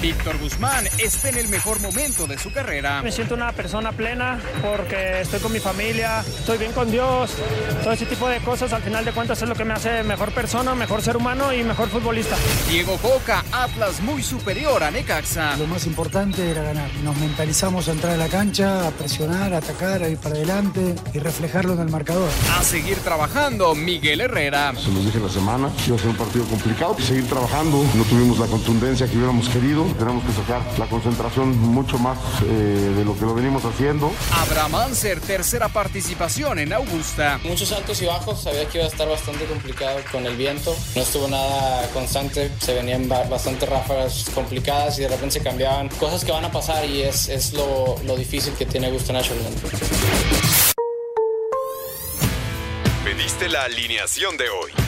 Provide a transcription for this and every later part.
Víctor Guzmán está en el mejor momento de su carrera. Me siento una persona plena porque estoy con mi familia, estoy bien con Dios, todo ese tipo de cosas al final de cuentas es lo que me hace mejor persona, mejor ser humano y mejor futbolista. Diego Coca, Atlas muy superior a Necaxa. Lo más importante era ganar. Nos mentalizamos a entrar a la cancha, a presionar, a atacar, a ir para adelante y reflejarlo en el marcador. A seguir trabajando, Miguel Herrera. Se los dije la semana, iba a ser un partido complicado. Seguir trabajando, no tuvimos la contundencia que hubiéramos querido. Tenemos que sacar la concentración mucho más eh, de lo que lo venimos haciendo. Abraham Anser, tercera participación en Augusta. Muchos altos y bajos, sabía que iba a estar bastante complicado con el viento. No estuvo nada constante, se venían bastante ráfagas complicadas y de repente se cambiaban. Cosas que van a pasar y es, es lo, lo difícil que tiene Augusta National. Pediste la alineación de hoy.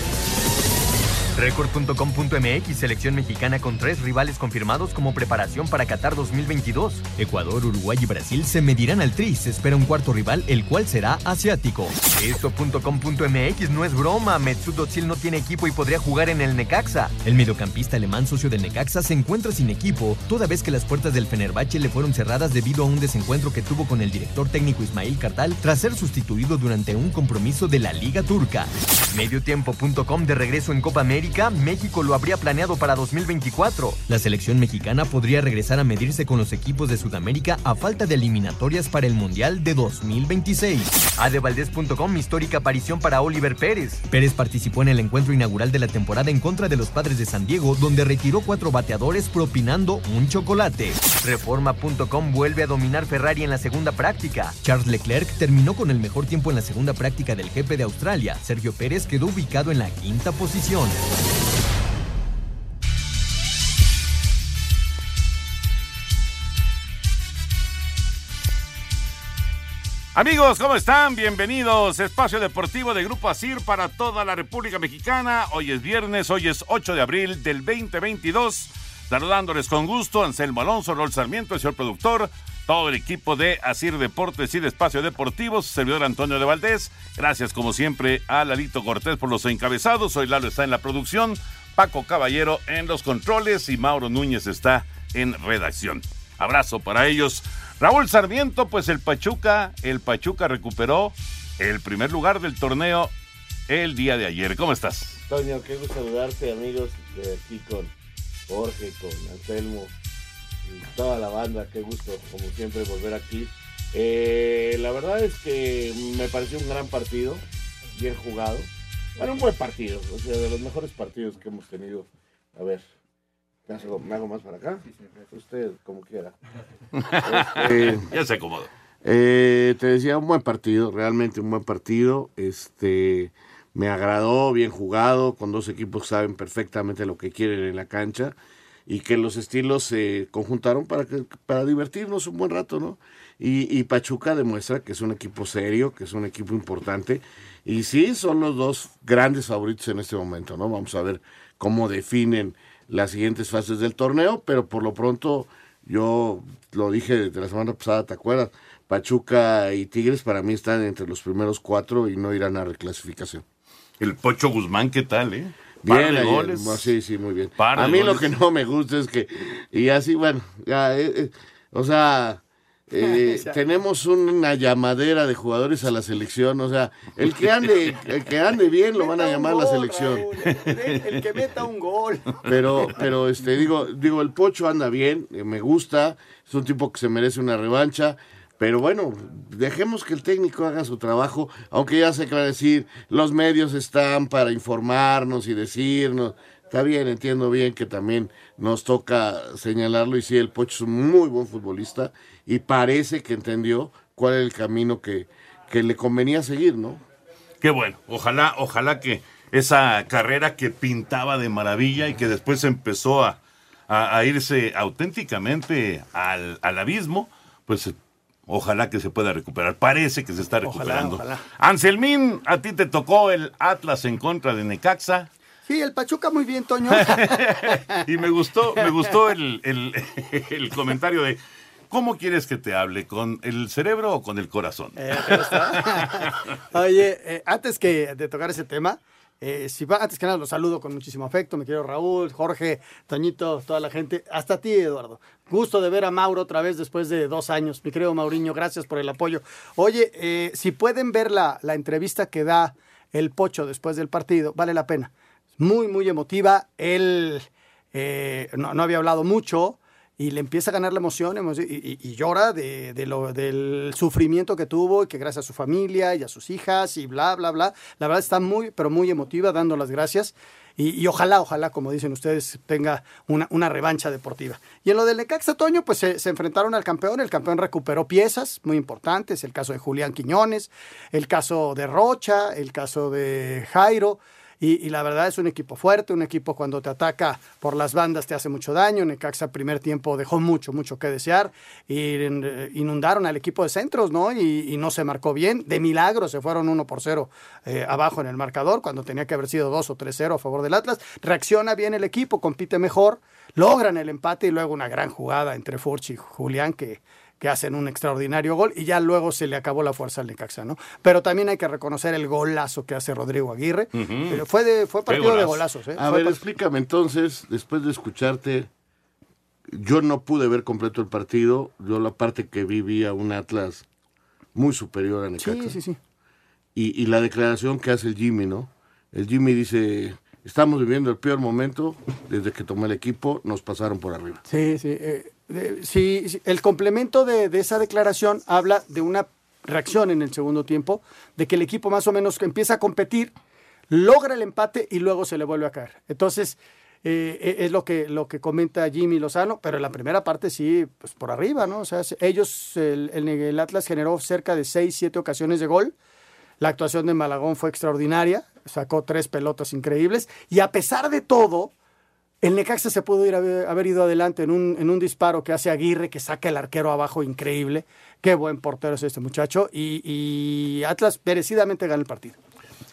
Record.com.mx, selección mexicana con tres rivales confirmados como preparación para Qatar 2022. Ecuador, Uruguay y Brasil se medirán al tri. Se espera un cuarto rival, el cual será asiático. Esto.com.mx no es broma. Mesut Özil no tiene equipo y podría jugar en el Necaxa. El mediocampista alemán socio del Necaxa se encuentra sin equipo, toda vez que las puertas del Fenerbahce le fueron cerradas debido a un desencuentro que tuvo con el director técnico Ismail Kartal tras ser sustituido durante un compromiso de la Liga Turca. Mediotiempo.com de regreso en Copa América México lo habría planeado para 2024. La selección mexicana podría regresar a medirse con los equipos de Sudamérica a falta de eliminatorias para el Mundial de 2026. Adevaldez.com, histórica aparición para Oliver Pérez. Pérez participó en el encuentro inaugural de la temporada en contra de los padres de San Diego, donde retiró cuatro bateadores propinando un chocolate. Reforma.com vuelve a dominar Ferrari en la segunda práctica. Charles Leclerc terminó con el mejor tiempo en la segunda práctica del jefe de Australia. Sergio Pérez quedó ubicado en la quinta posición. Amigos, ¿cómo están? Bienvenidos. Espacio Deportivo de Grupo ASIR para toda la República Mexicana. Hoy es viernes, hoy es 8 de abril del 2022. Saludándoles con gusto, Anselmo Alonso, Rol Sarmiento, el señor productor, todo el equipo de Asir Deportes y de Espacio Deportivo, servidor Antonio de Valdés. Gracias, como siempre, a Lalito Cortés por los encabezados. Hoy Lalo está en la producción, Paco Caballero en los controles y Mauro Núñez está en redacción. Abrazo para ellos. Raúl Sarmiento, pues el Pachuca, el Pachuca recuperó el primer lugar del torneo el día de ayer. ¿Cómo estás? Toño, qué gusto saludarte, amigos, de aquí con Jorge, con Anselmo toda la banda. Qué gusto, como siempre, volver aquí. Eh, la verdad es que me pareció un gran partido, bien jugado. Bueno, un buen partido, o sea, de los mejores partidos que hemos tenido. A ver, ¿me hago, me hago más para acá? Usted, como quiera. Este, ya se acomodó. Eh, te decía, un buen partido, realmente un buen partido. Este, me agradó, bien jugado, con dos equipos que saben perfectamente lo que quieren en la cancha y que los estilos se conjuntaron para, que, para divertirnos un buen rato, ¿no? Y, y, Pachuca demuestra que es un equipo serio, que es un equipo importante. Y sí, son los dos grandes favoritos en este momento, ¿no? Vamos a ver cómo definen las siguientes fases del torneo, pero por lo pronto yo lo dije desde la semana pasada, ¿te acuerdas? Pachuca y Tigres para mí están entre los primeros cuatro y no irán a reclasificación. El Pocho Guzmán, ¿qué tal, eh? Bien, de goles. sí, sí, muy bien. a mí lo que no me gusta es que, y así, bueno, ya, eh, eh, o sea, eh, tenemos una llamadera de jugadores a la selección, o sea, el que ande, el que ande bien lo van a llamar a la selección. el que meta un gol. Pero, pero este, digo, digo, el Pocho anda bien, eh, me gusta, es un tipo que se merece una revancha. Pero bueno, dejemos que el técnico haga su trabajo, aunque ya va a decir, los medios están para informarnos y decirnos. Está bien, entiendo bien que también nos toca señalarlo y sí, el Pocho es un muy buen futbolista y parece que entendió cuál es el camino que, que le convenía seguir, ¿no? Qué bueno, ojalá, ojalá que esa carrera que pintaba de maravilla y que después empezó a, a, a irse auténticamente al, al abismo, pues Ojalá que se pueda recuperar. Parece que se está recuperando. Ojalá, Anselmín, a ti te tocó el Atlas en contra de Necaxa. Sí, el Pachuca muy bien, Toño. y me gustó, me gustó el, el, el, comentario de ¿cómo quieres que te hable? ¿Con el cerebro o con el corazón? Eh, Oye, eh, antes que de tocar ese tema, eh, si antes que nada los saludo con muchísimo afecto, mi querido Raúl, Jorge, Toñito, toda la gente, hasta ti, Eduardo. Gusto de ver a Mauro otra vez después de dos años. Mi querido Mauriño, gracias por el apoyo. Oye, eh, si pueden ver la, la entrevista que da el Pocho después del partido, vale la pena. Muy, muy emotiva. Él eh, no, no había hablado mucho y le empieza a ganar la emoción, y, llora de, lo, del sufrimiento que tuvo y que gracias a su familia y a sus hijas y bla, bla, bla. La verdad está muy, pero muy emotiva dando las gracias. Y, ojalá, ojalá, como dicen ustedes, tenga una, una, revancha deportiva. Y en lo del Necaxa Toño, pues se, se, enfrentaron al campeón. El campeón recuperó piezas muy importantes. El caso de Julián Quiñones, el caso de Rocha, el caso de Jairo. Y, y, la verdad es un equipo fuerte, un equipo cuando te ataca por las bandas te hace mucho daño. Necaxa primer tiempo dejó mucho, mucho que desear. Y inundaron al equipo de centros, ¿no? Y, y no se marcó bien. De milagro se fueron 1 por 0 eh, abajo en el marcador, cuando tenía que haber sido 2 o 3-0 a favor del Atlas. Reacciona bien el equipo, compite mejor, logran el empate y luego una gran jugada entre Furch y Julián que que hacen un extraordinario gol y ya luego se le acabó la fuerza al Necaxa, ¿no? Pero también hay que reconocer el golazo que hace Rodrigo Aguirre. Uh -huh. Fue de fue partido de golazos, ¿eh? A fue ver, explícame entonces, después de escucharte, yo no pude ver completo el partido, yo la parte que vi vi a un Atlas muy superior a Necaxa. Sí, sí, sí. Y, y la declaración que hace el Jimmy, ¿no? El Jimmy dice, estamos viviendo el peor momento desde que tomé el equipo, nos pasaron por arriba. Sí, sí. Eh, sí, el complemento de, de, esa declaración habla de una reacción en el segundo tiempo, de que el equipo más o menos empieza a competir, logra el empate y luego se le vuelve a caer. Entonces, eh, es lo que, lo que comenta Jimmy Lozano, pero en la primera parte sí, pues por arriba, ¿no? O sea, ellos, el, el, el Atlas generó cerca de 6, 7 ocasiones de gol. La actuación de Malagón fue extraordinaria, sacó tres pelotas increíbles y a pesar de todo, el Necaxa se pudo ir haber, haber ido adelante en un, en un, disparo que hace Aguirre, que saca el arquero abajo, increíble. Qué buen portero es este muchacho. Y, y, Atlas merecidamente gana el partido.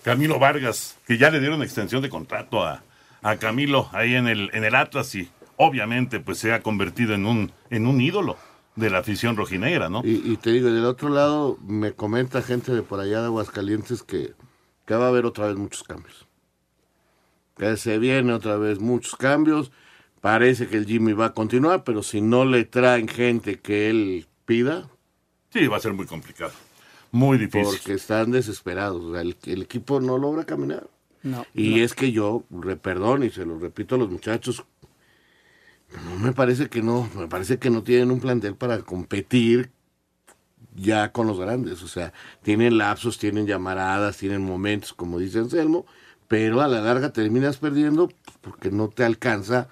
Camilo Vargas, que ya le dieron extensión de contrato a, a Camilo ahí en el, en el Atlas y obviamente pues se ha convertido en un, en un ídolo de la afición rojinegra, ¿no? Y, y, te digo, del otro lado me comenta gente de por allá de Aguascalientes que, que va a haber otra vez muchos cambios que se viene otra vez muchos cambios. Parece que el Jimmy va a continuar, pero si no le traen gente que él pida. Sí, va a ser muy complicado. Muy difícil. Porque están desesperados. O sea, el, el, equipo no logra caminar. No, y no. es que yo, perdón, y se lo repito a los muchachos, no me parece que no, me parece que no tienen un plantel para competir ya con los grandes. O sea, tienen lapsos, tienen llamaradas, tienen momentos, como dice Anselmo, pero a la larga terminas perdiendo porque no te alcanza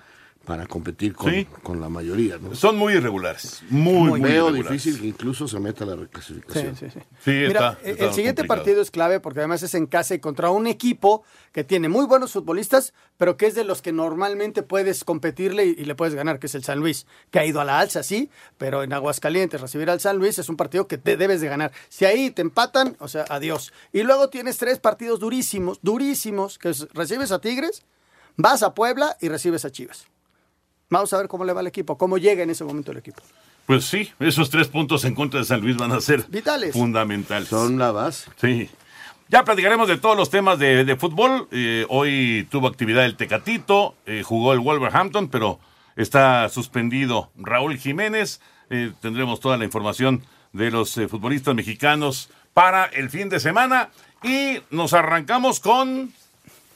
para competir con, sí. con la mayoría. ¿no? Son muy irregulares, muy, muy Veo irregulares. difícil que incluso se meta la reclasificación. Sí, sí, sí. sí Mira, está, el siguiente complicado. partido es clave porque además es en casa y contra un equipo que tiene muy buenos futbolistas, pero que es de los que normalmente puedes competirle y, y le puedes ganar, que es el San Luis, que ha ido a la alza, sí, pero en Aguascalientes recibir al San Luis es un partido que te debes de ganar. Si ahí te empatan, o sea, adiós. Y luego tienes tres partidos durísimos, durísimos, que es, recibes a Tigres, vas a Puebla y recibes a Chivas. Vamos a ver cómo le va al equipo, cómo llega en ese momento el equipo. Pues sí, esos tres puntos en contra de San Luis van a ser vitales, fundamentales. Son la base. Sí. Ya platicaremos de todos los temas de, de fútbol. Eh, hoy tuvo actividad el Tecatito, eh, jugó el Wolverhampton, pero está suspendido Raúl Jiménez. eh, tendremos toda la información de los eh, futbolistas mexicanos para el fin de semana y nos arrancamos con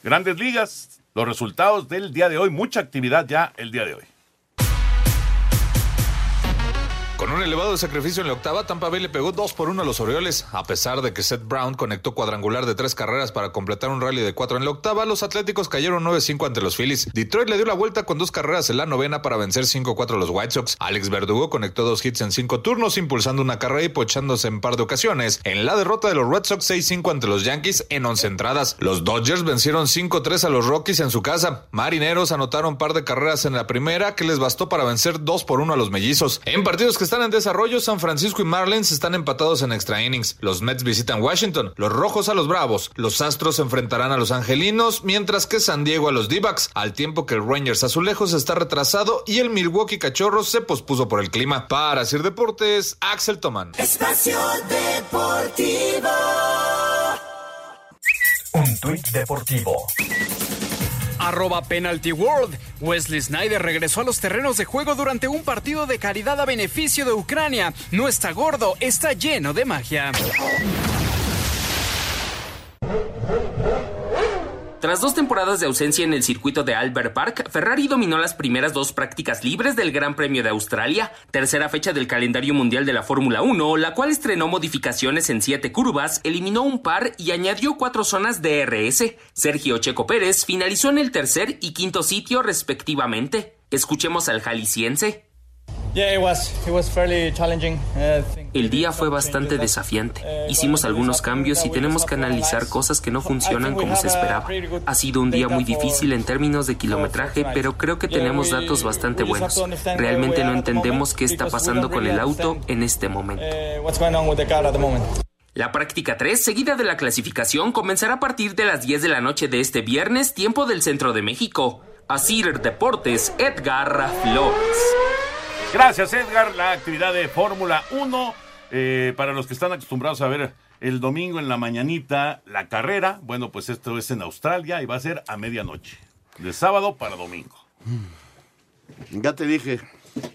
grandes ligas, los resultados del día de hoy, mucha actividad ya el día de hoy. Con un elevado sacrificio en la octava, Tampa Bay le pegó 2 por 1 a los Orioles. A pesar de que Seth Brown conectó cuadrangular de tres carreras para completar un rally de 4 en la octava, los Atléticos cayeron 9-5 ante los Phillies. Detroit le dio la vuelta con dos carreras en la novena para vencer 5-4 a los White Sox. Alex Verdugo conectó dos hits en cinco turnos, impulsando una carrera y pochándose en par de ocasiones. En la derrota de los Red Sox 6-5 ante los Yankees en 11 entradas. Los Dodgers vencieron 5-3 a los Rockies en su casa. Marineros anotaron par de carreras en la primera que les bastó para vencer 2 por 1 a los Mellizos. En partidos que están en desarrollo, San Francisco y Marlins están empatados en extra innings. Los Mets visitan Washington, los Rojos a los Bravos, los Astros enfrentarán a los Angelinos, mientras que San Diego a los D-backs, al tiempo que el Rangers Azulejos está retrasado y el Milwaukee Cachorros se pospuso por el clima. Para Sir Deportes, Axel Toman. Espacio Deportivo. Un tuit deportivo. Arroba Penalty World. Wesley Snyder regresó a los terrenos de juego durante un partido de caridad a beneficio de Ucrania. No está gordo, está lleno de magia. Tras dos temporadas de ausencia en el circuito de Albert Park, Ferrari dominó las primeras dos prácticas libres del Gran Premio de Australia, tercera fecha del calendario mundial de la Fórmula 1, la cual estrenó modificaciones en siete curvas, eliminó un par y añadió cuatro zonas DRS. Sergio Checo Pérez finalizó en el tercer y quinto sitio respectivamente. Escuchemos al jalisciense. El día fue bastante desafiante. Hicimos algunos cambios y tenemos que analizar cosas que no funcionan como se esperaba. Ha sido un día muy difícil en términos de kilometraje, pero creo que tenemos datos bastante buenos. Realmente no entendemos qué está pasando con el auto en este momento. La práctica 3, seguida de la clasificación, comenzará a partir de las 10 de la noche de este viernes, tiempo del centro de México. Asir Deportes, Edgar Flores. Gracias, Edgar. La actividad de Fórmula 1, eh, para los que están acostumbrados a ver el domingo en la mañanita la carrera, bueno, pues esto es en Australia y va a ser a medianoche, de sábado para domingo. Ya te dije,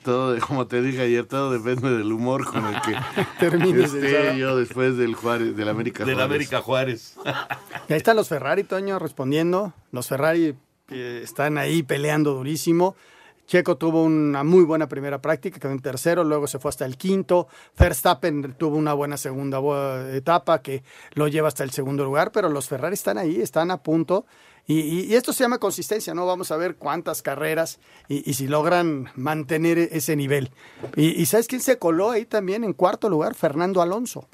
todo, de- como te dije ayer, todo depende del humor con el que Termines esté yo después del Juárez, del América Del Juárez. América Juárez. Y ahí están los Ferrari, Toño, respondiendo. Los Ferrari eh, están ahí peleando durísimo. Checo tuvo una muy buena primera práctica, quedó en tercero, luego se fue hasta el quinto. Verstappen tuvo una buena segunda etapa que lo lleva hasta el segundo lugar, pero los Ferrari están ahí, están a punto. Y, y- y esto se llama consistencia, ¿no? Vamos a ver cuántas carreras y, y si logran mantener e- ese nivel. Y, ¿sabes quién se coló ahí también en cuarto lugar? Fernando Alonso.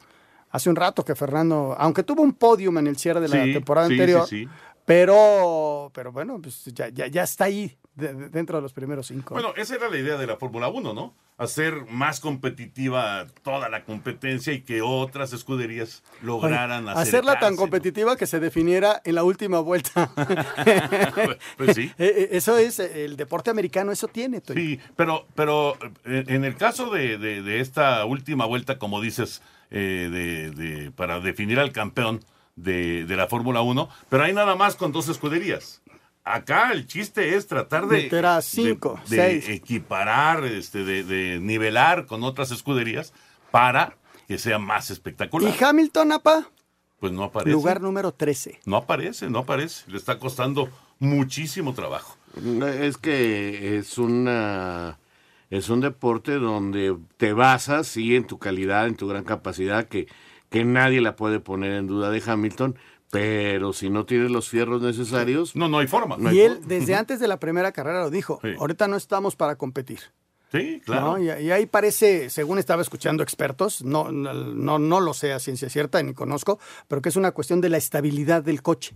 Hace un rato que Fernando, aunque tuvo un podium en el cierre de la Sí, temporada sí, anterior, sí. pero, pero bueno, pues ya, ya, ya está ahí de- de- dentro de los primeros cinco. Bueno, esa era la idea de la Fórmula 1, ¿no? Hacer más competitiva toda la competencia y que otras escuderías lograran hacerla tan competitiva que se definiera en la última vuelta. Pues sí. Eh, eh, Eso es, eh, el deporte americano, eso tiene. Sí, pero, pero en el caso de, de- esta última vuelta, como dices, eh, para definir al campeón de, de la Fórmula 1, pero hay nada más con dos escuderías. Acá el chiste es tratar de, cinco, de seis. equiparar, este, de, de nivelar con otras escuderías para que sea más espectacular. Y Hamilton, apa, Pues no aparece. lugar número 13. No aparece, no aparece. Le está costando muchísimo trabajo. Es que es una es un deporte donde te basas sí en tu calidad, en tu gran capacidad que que nadie la puede poner en duda de Hamilton, pero si no tienes los fierros necesarios, no no hay forma. y él, desde antes de la primera carrera, lo dijo. Sí. Ahorita no estamos para competir. Sí, claro. ¿no? Y, y ahí parece, según estaba escuchando expertos, no, no, no, no lo sé a ciencia cierta ni conozco, pero que es una cuestión de la estabilidad del coche,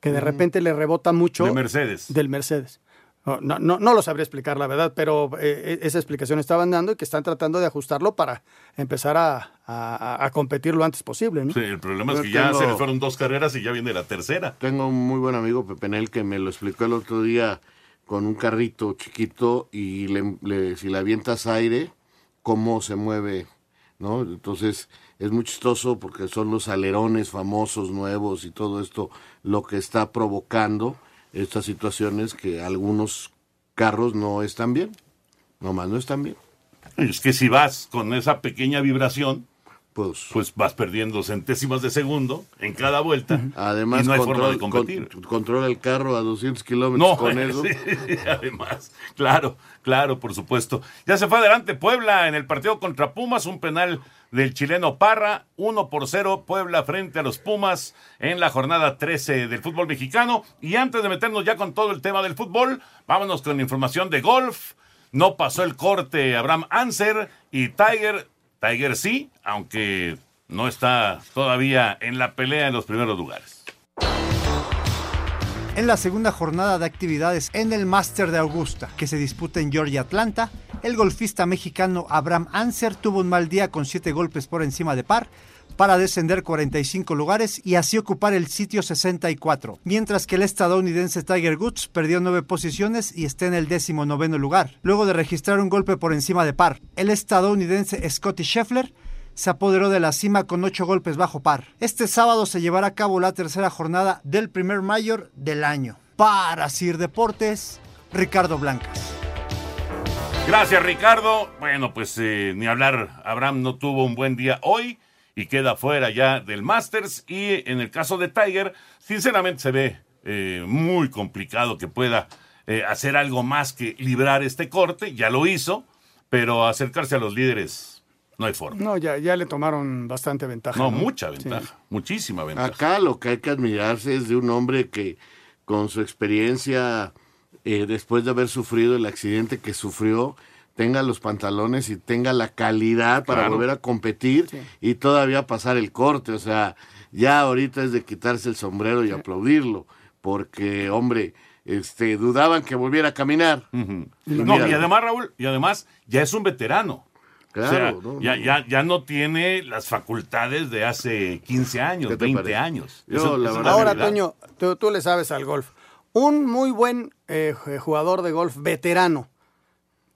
que de repente le rebota mucho. De Mercedes. Del Mercedes. No, no, no, no lo sabría explicar, la verdad, pero eh, esa explicación estaban dando y que están tratando de ajustarlo para empezar a, a- a competir lo antes posible. ¿no? Sí, el problema es que ya se le fueron dos carreras y ya viene la tercera. Tengo un muy buen amigo, Pepe Nel, que me lo explicó el otro día con un carrito chiquito y le, le- si le avientas aire, cómo se mueve, ¿no? Entonces es muy chistoso porque son los alerones famosos nuevos y todo esto lo que está provocando estas situaciones que algunos carros no están bien, nomás no están bien. Es que si vas con esa pequeña vibración, pues, pues vas perdiendo centésimas de segundo en cada vuelta. Además, y no hay control- forma de competir. con- controla el carro a 200 kilómetros No, con eso. sí, además, claro, claro, por supuesto. Ya se fue adelante Puebla en el partido contra Pumas, un penal del chileno Parra, 1 por 0 Puebla frente a los Pumas en la jornada 13 del fútbol mexicano. Y antes de meternos ya con todo el tema del fútbol, vámonos con información de golf. No pasó el corte Abraham Anser y Tiger. Tiger sí, aunque no está todavía en la pelea en los primeros lugares. En la segunda jornada de actividades en el Master de Augusta, que se disputa en Georgia, Atlanta, el golfista mexicano Abraham Anser tuvo un mal día con 7 golpes por encima de par para descender 45 lugares y así ocupar el sitio 64, mientras que el estadounidense Tiger Woods perdió 9 posiciones y está en el décimo noveno lugar, luego de registrar un golpe por encima de par. El estadounidense Scotty Scheffler se apoderó de la cima con ocho golpes bajo par. Este sábado se llevará a cabo la tercera jornada del primer mayor del año. Para Sir Deportes, Ricardo Blancas. Gracias, Ricardo. Bueno, pues eh, ni hablar, Abraham no tuvo un buen día hoy y queda fuera ya del Masters. Y en el caso de Tiger, sinceramente se ve eh, muy complicado que pueda eh, hacer algo más que librar este corte. Ya lo hizo, pero acercarse a los líderes no hay forma. No, ya, ya le tomaron bastante ventaja. No, mucha ventaja, muchísima ventaja. Acá lo que hay que admirarse es de un hombre que con su experiencia, eh, después de haber sufrido el accidente que sufrió, tenga los pantalones y tenga la calidad para Claro. volver a competir y todavía pasar el corte. O sea, ya ahorita es de quitarse el sombrero y aplaudirlo, porque, hombre, este, dudaban que volviera a caminar. Y No, y además, Raúl, y además ya es un veterano. Claro, O sea, no, ya, no. ya, ya no tiene las facultades de hace 15 años, ¿Qué te 20 parece? años. Yo, Eso- la Ahora. Toño, tú, tú le sabes al golf. Un muy buen eh, jugador de golf veterano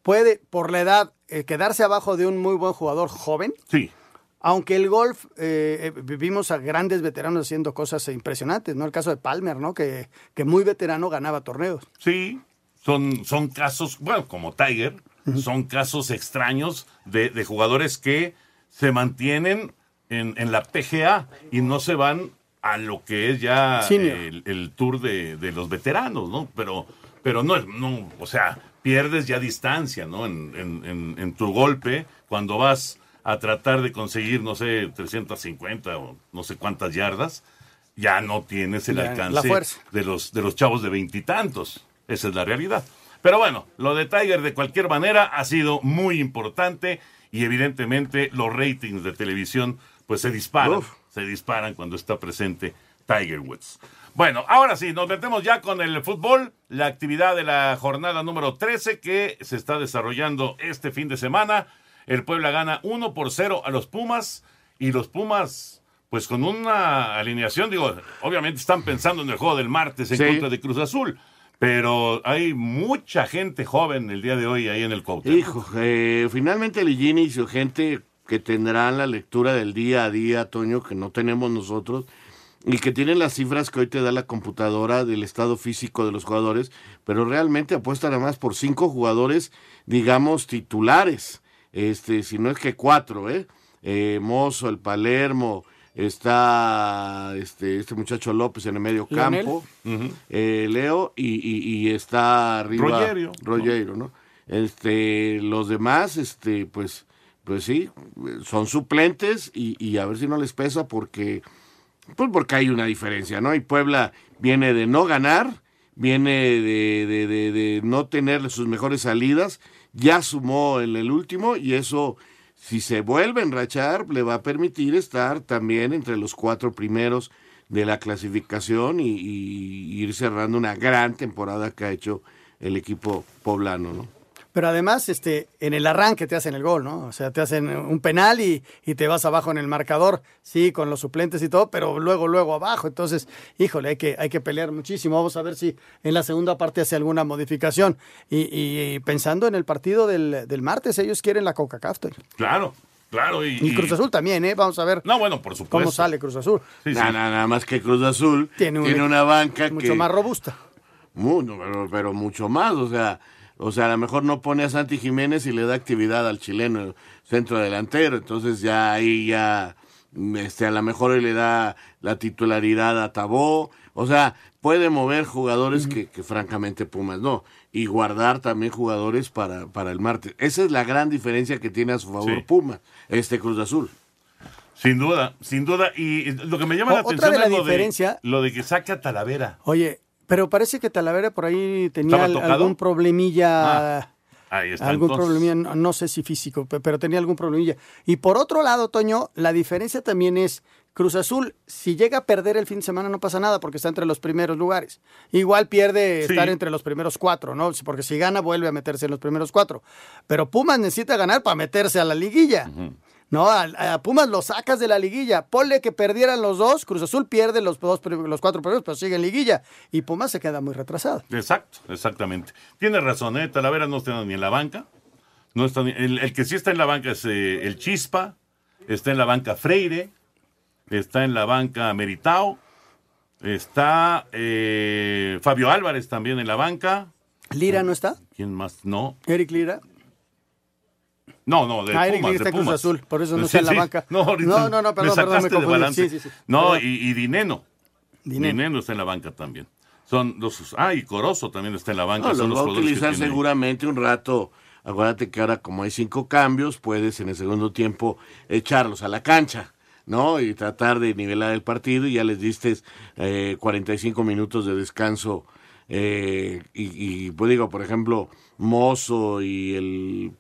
puede, por la edad, eh, quedarse abajo de un muy buen jugador joven. Sí. Aunque el golf, eh, eh, vivimos a grandes veteranos haciendo cosas impresionantes, ¿no? El caso de Palmer, ¿no? Que, que muy veterano ganaba torneos. Sí, son, son casos, bueno, como Tiger, son casos extraños de, de jugadores que se mantienen en, en la PGA y no se van a lo que es ya el, el tour de, de los veteranos, ¿no? Pero, pero no, es- no, o sea, pierdes ya distancia, ¿no? En, en- en- en tu golpe, cuando vas a tratar de conseguir, no sé, 350 o no sé cuántas yardas, ya no tienes el Ya, alcance de los, de los chavos de veintitantos. Esa es la realidad. Pero bueno, lo de Tiger de cualquier manera ha sido muy importante y evidentemente los ratings de televisión pues se disparan, se disparan cuando está presente Tiger Woods. Bueno, ahora sí, nos metemos ya con el fútbol, la actividad de la jornada número 13 que se está desarrollando este fin de semana. El Puebla gana 1 por 0 a los Pumas y los Pumas pues con una alineación, digo, obviamente están pensando en el juego del martes en Sí. contra de Cruz Azul, pero hay mucha gente joven el día de hoy ahí en el Cuauhtémoc. Hijo, eh, finalmente Ligini y su gente que tendrán la lectura del día a día, Toño, que no tenemos nosotros, y que tienen las cifras que hoy te da la computadora del estado físico de los jugadores, pero realmente apuestan a más por cinco jugadores, digamos, titulares, este, si no es que cuatro, ¿eh? eh Mozo, el Palermo, está este, este muchacho López en el medio campo, eh, Leo, y, y- y está arriba Rogerio, ¿no? Rogerio, ¿no? Este, los demás, este, pues, pues sí, son suplentes y, y a ver si no les pesa porque, pues porque hay una diferencia, ¿no? Y Puebla viene de no ganar, viene de, de- de- no tener sus mejores salidas, ya sumó en el último y eso, si se vuelve a enrachar, le va a permitir estar también entre los cuatro primeros de la clasificación y, y ir cerrando una gran temporada que ha hecho el equipo poblano, ¿no? Pero además, este, en el arranque te hacen el gol, ¿no? O sea, te hacen un penal y, y te vas abajo en el marcador, sí, con los suplentes y todo, pero luego, luego abajo. Entonces, híjole, hay que, hay que pelear muchísimo. Vamos a ver si en la segunda parte hace alguna modificación. Y, y- y pensando en el partido del, del martes, ellos quieren la Coca-Cola. Claro, claro. Y, Y Cruz Azul también, ¿eh? Vamos a ver No, bueno, por supuesto. cómo sale Cruz Azul. Sí, sí. Nada, nada más que Cruz Azul Tiene tiene, un- una banca Mucho que más robusta. Mu- no, pero, pero mucho más, o sea, O sea, a lo mejor no pone a Santi Jiménez y le da actividad al chileno centro delantero. Entonces ya ahí ya, este, a lo mejor le da la titularidad a Tabó. O sea, puede mover jugadores que, que francamente Pumas no. Y guardar también jugadores para, para el martes. Esa es la gran diferencia que tiene a su favor Sí. Pumas, este Cruz Azul. Sin duda, sin duda. Y lo que me llama la O- otra atención de la es lo diferencia- de, lo de que saque a Talavera. Oye, pero parece que Talavera por ahí tenía algún problemilla. Ah, ahí está. algún entonces. problemilla, no, no sé si físico, pe- pero tenía algún problemilla. Y por otro lado, Toño, la diferencia también es Cruz Azul, si llega a perder el fin de semana no pasa nada porque está entre los primeros lugares. Igual pierde Sí. estar entre los primeros cuatro, ¿no? Porque si gana vuelve a meterse en los primeros cuatro. Pero Pumas necesita ganar para meterse a la liguilla. No, a, a Pumas lo sacas de la liguilla. Ponle que perdieran los dos, Cruz Azul pierde los, dos, los cuatro primeros, pero sigue en liguilla. Y Pumas se queda muy retrasado. Exacto, exactamente. Tiene razón, ¿eh? Talavera no está ni en la banca. No está ni- el, el que sí está en la banca es eh, el Chispa, está en la banca Freire, está en la banca Meritao, está eh, Fabio Álvarez también en la banca. ¿Lira no está? ¿Quién más? No, Eric Lira. No, no, de Ah, Pumas, de en Cruz Pumas. Azul, por eso no Sí, está en la sí. banca. No, ahorita No, no, no, perdón, me perdón, me sacaste de balance. Sí, sí, sí. No, Perdón. y, y Dineno. Dineno. Dineno. está en la banca también. Son los, ah, y Corozo también está en la banca. No, son los los va a que utilizar seguramente un rato. Acuérdate que ahora como hay cinco cambios, puedes en el segundo tiempo echarlos a la cancha, ¿no? Y tratar de nivelar el partido y ya les diste eh, 45 minutos de descanso. eh, y, y, pues digo, por ejemplo, Mozo y el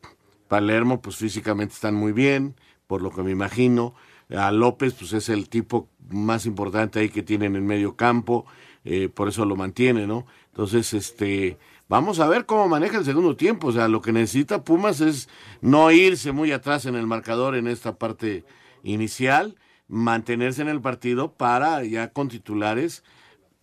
Palermo, pues físicamente están muy bien, por lo que me imagino. A López, pues es el tipo más importante ahí que tienen en medio campo, eh, por eso lo mantiene, ¿no? Entonces, este, vamos a ver cómo maneja el segundo tiempo. O sea, lo que necesita Pumas es no irse muy atrás en el marcador en esta parte inicial, mantenerse en el partido para ya con titulares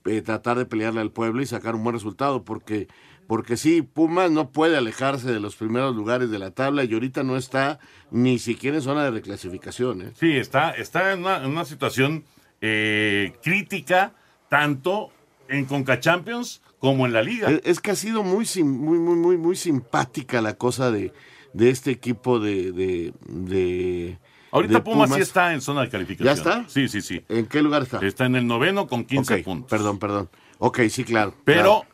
eh, tratar de pelearle al pueblo y sacar un buen resultado, porque porque sí, Pumas no puede alejarse de los primeros lugares de la tabla y ahorita no está ni siquiera en zona de reclasificación. ¿eh? Sí, está, está en una, en una situación eh, crítica, tanto en Conca Champions como en la Liga. Es, es que ha sido muy, muy, muy, muy, muy simpática la cosa de, de este equipo de, de, de- Ahorita de Pumas, sí está en zona de calificación. ¿Ya está? Sí, sí, sí. ¿En qué lugar está? Está en el noveno con 15 Ok, puntos. Perdón, perdón. Ok, sí, claro. Pero claro.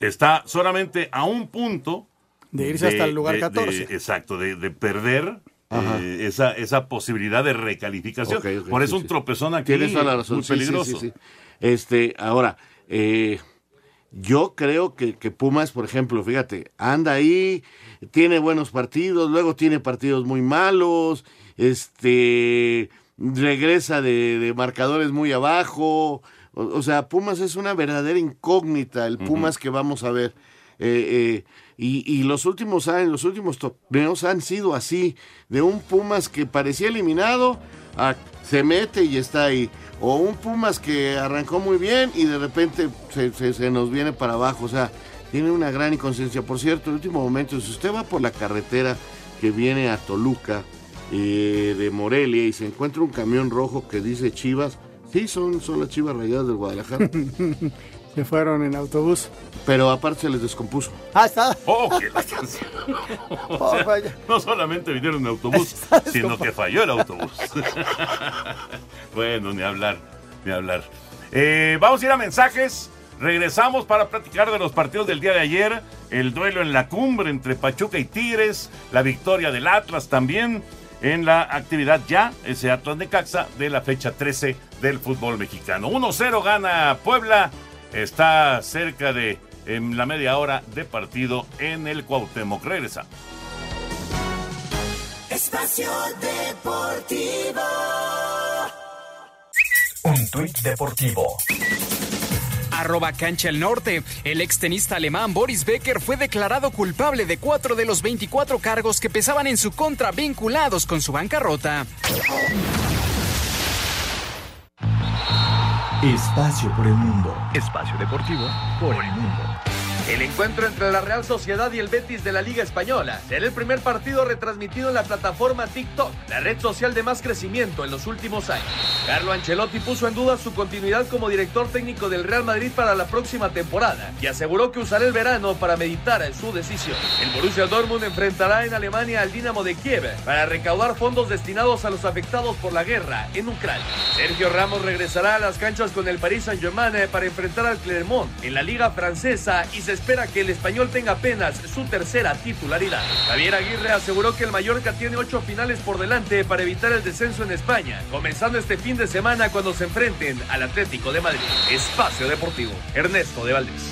Está solamente a un punto De irse hasta el lugar de- 14. de- exacto, de, de perder eh, esa, esa posibilidad de recalificación. Por eso sí, un sí. tropezón aquí Tienes toda la razón. muy sí, peligroso. sí, sí. Este, ahora, eh, yo creo que, que Pumas, por ejemplo, fíjate, anda ahí, tiene buenos partidos, luego tiene partidos muy malos, este, regresa de, de marcadores muy abajo. O, o sea, Pumas es una verdadera incógnita, el Pumas que vamos a ver. Eh, eh, y, y los últimos años, los últimos torneos han sido así, de un Pumas que parecía eliminado, a- se mete y está ahí. O un Pumas que arrancó muy bien y de repente se, se- se nos viene para abajo. O sea, tiene una gran inconsciencia. Por cierto, el último momento, si usted va por la carretera que viene a Toluca eh, de Morelia y se encuentra un camión rojo que dice Chivas, sí, son, son las Chivas Rayadas del Guadalajara. Se fueron en autobús. Pero aparte se les descompuso. Ah, está. Oh, que la canción. O Oh, sea, no solamente vinieron en autobús, sino que falló el autobús. bueno, ni hablar, ni hablar. Eh, vamos a ir a mensajes. Regresamos para platicar de los partidos del día de ayer, el duelo en la cumbre entre Pachuca y Tigres, la victoria del Atlas también en la actividad ya, ese Atlas de Caxa de la fecha 13 del fútbol mexicano. 1-0 gana Puebla, está cerca de en la media hora de partido en el Cuauhtémoc. Regresa. Espacio Deportivo. Un tuit deportivo. Arroba Cancha el Norte. El extenista alemán Boris Becker fue declarado culpable de cuatro de los 24 cargos que pesaban en su contra vinculados con su bancarrota. Espacio por el mundo. Espacio deportivo por el mundo. El encuentro entre la Real Sociedad y el Betis de la Liga Española será el primer partido retransmitido en la plataforma TikTok, la red social de más crecimiento en los últimos años. Carlo Ancelotti puso en duda su continuidad como director técnico del Real Madrid para la próxima temporada y aseguró que usará el verano para meditar en su decisión. El Borussia Dortmund enfrentará en Alemania al Dinamo de Kiev para recaudar fondos destinados a los afectados por la guerra en Ucrania. Sergio Ramos regresará a las canchas con el Paris Saint-Germain para enfrentar al Clermont en la liga francesa y se espera que el español tenga apenas su tercera titularidad. Javier Aguirre aseguró que el Mallorca tiene ocho finales por delante para evitar el descenso en España, comenzando este fin de semana cuando se enfrenten al Atlético de Madrid. Espacio Deportivo, Ernesto de Valdés.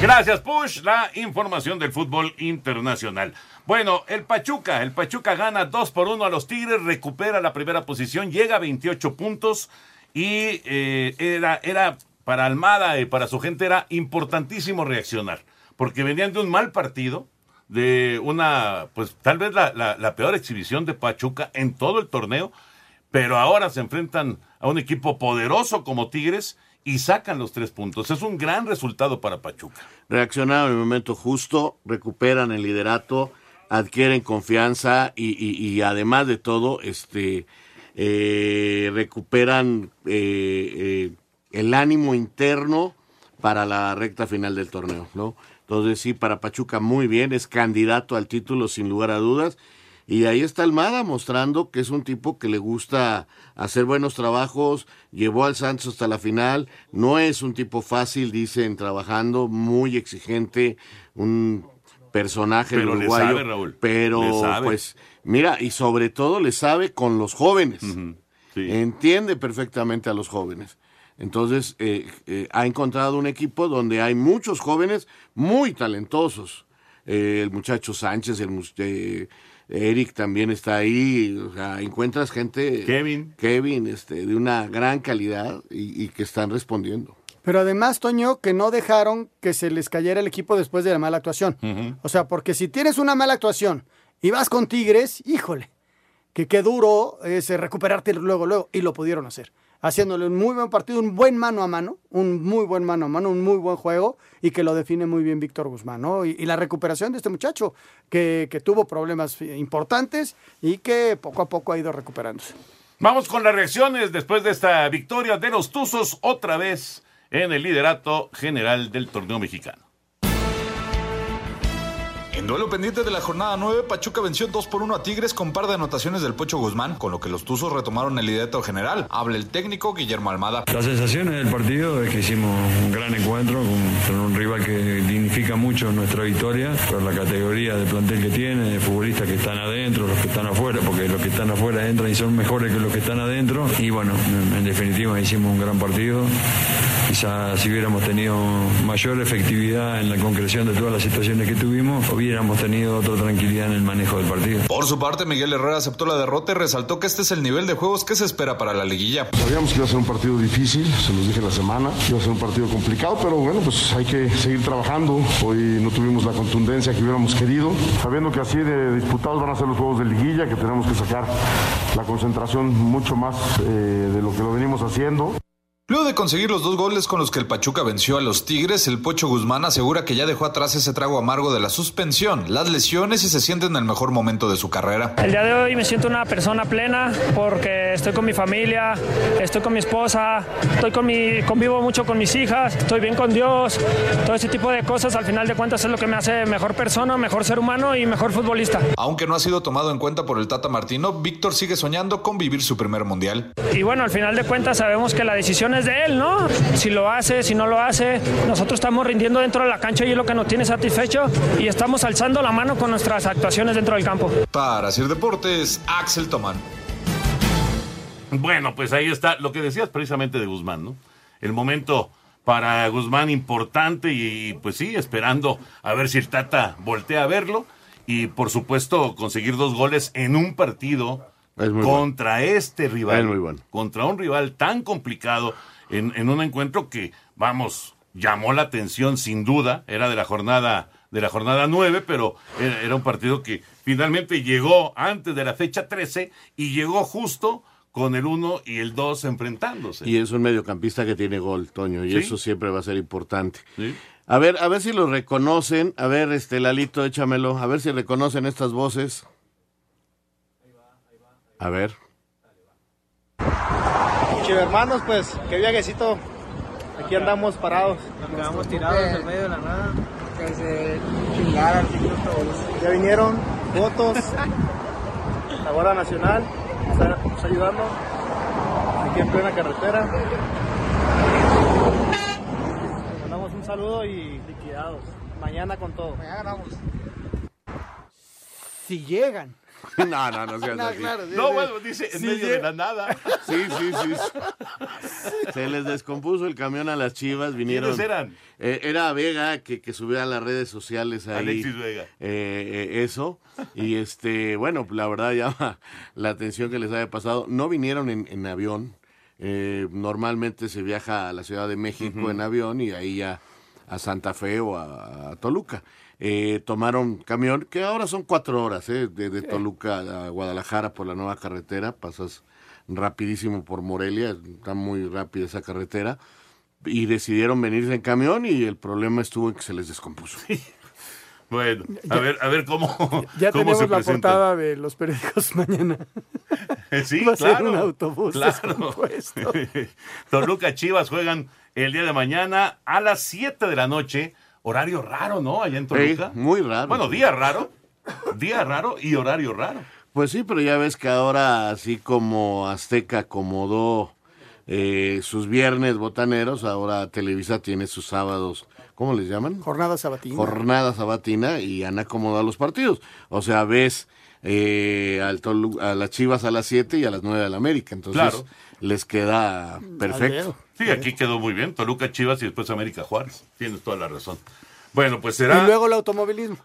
Gracias, Push. La información del fútbol internacional. Bueno, el Pachuca, el Pachuca gana 2 por 1 a los Tigres, recupera la primera posición, llega a 28 puntos y eh, era, era para Almada y para su gente era importantísimo reaccionar, porque venían de un mal partido, de una, pues tal vez la, peor exhibición de Pachuca en todo el torneo, pero ahora se enfrentan a un equipo poderoso como Tigres y sacan los tres puntos. Es un gran resultado para Pachuca. Reaccionaron en el momento justo, recuperan el liderato, adquieren confianza y además de todo, este, eh, recuperan eh, eh, el ánimo interno para la recta final del torneo, ¿no? Entonces sí, para Pachuca muy bien, es candidato al título sin lugar a dudas. Y ahí está Almada mostrando que es un tipo que le gusta hacer buenos trabajos, llevó al Santos hasta la final, no es un tipo fácil, dicen, trabajando, muy exigente, un personaje Pero le uruguayo, sabe, Raúl, pero le sabe. pues mira, y sobre todo le sabe con los jóvenes, entiende perfectamente a los jóvenes. Entonces, eh, eh, ha encontrado un equipo donde hay muchos jóvenes muy talentosos. Eh, el muchacho Sánchez, el eh, Eric también está ahí. O sea, encuentras gente. Kevin. Kevin, este, de una gran calidad y, y que están respondiendo. Pero además, Toño, que no dejaron que se les cayera el equipo después de la mala actuación. O sea, porque si tienes una mala actuación y vas con Tigres, híjole, que qué duro es recuperarte luego, luego. Y lo pudieron hacer. Haciéndole un muy buen partido, un buen mano a mano, un muy buen mano a mano, un muy buen juego y que lo define muy bien Víctor Guzmán, ¿no? Y, la recuperación de este muchacho, que, que tuvo problemas eh, importantes y que poco a poco ha ido recuperándose. Vamos con las reacciones después de esta victoria de los Tuzos otra vez en el liderato general del torneo mexicano. Duelo pendiente de la jornada 9, Pachuca venció 2 por 1 a Tigres con par de anotaciones del Pocho Guzmán, con lo que los Tuzos retomaron el liderato general. Habla el técnico Guillermo Almada. Las sensaciones del partido es que hicimos un gran encuentro con, un rival que dignifica mucho nuestra victoria por la categoría de plantel que tiene, de futbolistas que están adentro, los que están afuera, porque los que están afuera entran y son mejores que los que están adentro. Y bueno, en, definitiva hicimos un gran partido. Quizás si hubiéramos tenido mayor efectividad en la concreción de todas las situaciones que tuvimos, hubiéramos tenido otra tranquilidad en el manejo del partido. Por su parte, Miguel Herrera aceptó la derrota y resaltó que este es el nivel de juegos que se espera para la liguilla. Sabíamos que iba a ser un partido difícil, se los dije la semana, iba a ser un partido complicado, pero bueno, pues hay que seguir trabajando. Hoy no tuvimos la contundencia que hubiéramos querido, sabiendo que así de disputados van a ser los juegos de liguilla, que tenemos que sacar la concentración mucho más eh, de lo que lo venimos haciendo. Luego de conseguir los dos goles con los que el Pachuca venció a los Tigres, el Pocho Guzmán asegura que ya dejó atrás ese trago amargo de la suspensión, las lesiones y se siente en el mejor momento de su carrera. El día de hoy me siento una persona plena porque estoy con mi familia, estoy con mi esposa, estoy con mi, convivo mucho con mis hijas, estoy bien con Dios, todo ese tipo de cosas al final de cuentas es lo que me hace mejor persona, mejor ser humano y mejor futbolista. Aunque no ha sido tomado en cuenta por el Tata Martino, Víctor sigue soñando con vivir su primer mundial. Y bueno, al final de cuentas sabemos que la decisión es de él, ¿no? Si lo hace, si no lo hace, nosotros estamos rindiendo dentro de la cancha y es lo que nos tiene satisfecho y estamos alzando la mano con nuestras actuaciones dentro del campo. Para Sir Deportes, Axel Tomán. Bueno, pues ahí está lo que decías precisamente de Guzmán, ¿no? El momento para Guzmán importante y pues sí, esperando a ver si el Tata voltea a verlo y por supuesto conseguir dos goles en un partido muy contra este rival, Es muy bueno. contra un rival tan complicado en, en un encuentro que, vamos, llamó la atención sin duda, era de la jornada de la jornada 9, pero era, era un partido que finalmente llegó antes de la fecha 13 y llegó justo con el 1 y el 2 enfrentándose. Y es un mediocampista que tiene gol, Toño, y Sí. eso siempre va a ser importante. Sí. A ver, a ver si lo reconocen. A ver, este Lalito, échamelo. A ver si reconocen estas voces. A ver. Chivo hermanos, pues, qué viajecito. Aquí andamos parados. Quedamos tirados en medio de la nada. Que se chingaran. Ya vinieron, votos. La Guardia Nacional está nos ayudando. Aquí en plena carretera. Les mandamos un saludo y liquidados. Mañana con todo. Mañana vamos. Si llegan. No, no, no seas No, así. claro, sí, No, sí. bueno, dice en Sí, medio de la nada. Sí, sí, sí. Se les descompuso el camión a las chivas, vinieron. ¿Quiénes eran? Eh, era Vega que, que subió a las redes sociales ahí. Alexis Vega. eh, eh, eso. Y este, bueno, la verdad llama la atención que les haya pasado. No vinieron en, en avión. Eh, normalmente se viaja a la Ciudad de México en avión y ahí ya a Santa Fe o a, a Toluca. Eh, tomaron camión, que ahora son cuatro horas, eh, de, de Toluca a Guadalajara por la nueva carretera, pasas rapidísimo por Morelia, está muy rápida esa carretera, y decidieron venirse en camión y el problema estuvo en que se les descompuso. Bueno, a ver, a ver cómo, Ya cómo tenemos se la presenta. portada de los periódicos mañana. Sí, Va a ser un autobús claro. Toluca Chivas juegan el día de mañana a las 7 de la noche. Horario raro, ¿no? Allá en Toluca. Sí, muy raro. Bueno, día raro. Día raro y horario raro. Pues sí, pero ya ves que ahora, así como Azteca acomodó eh, sus viernes botaneros, ahora Televisa tiene sus sábados, ¿cómo les llaman? Jornada sabatina. Jornada sabatina y han acomodado los partidos. O sea, ves eh, al Tolu- a las Chivas a las 7 y a las 9 de la América. Entonces Claro. les queda perfecto. Sí, aquí quedó muy bien. Toluca Chivas y después América Juárez. Tienes toda la razón. Bueno, pues será. Y luego el automovilismo.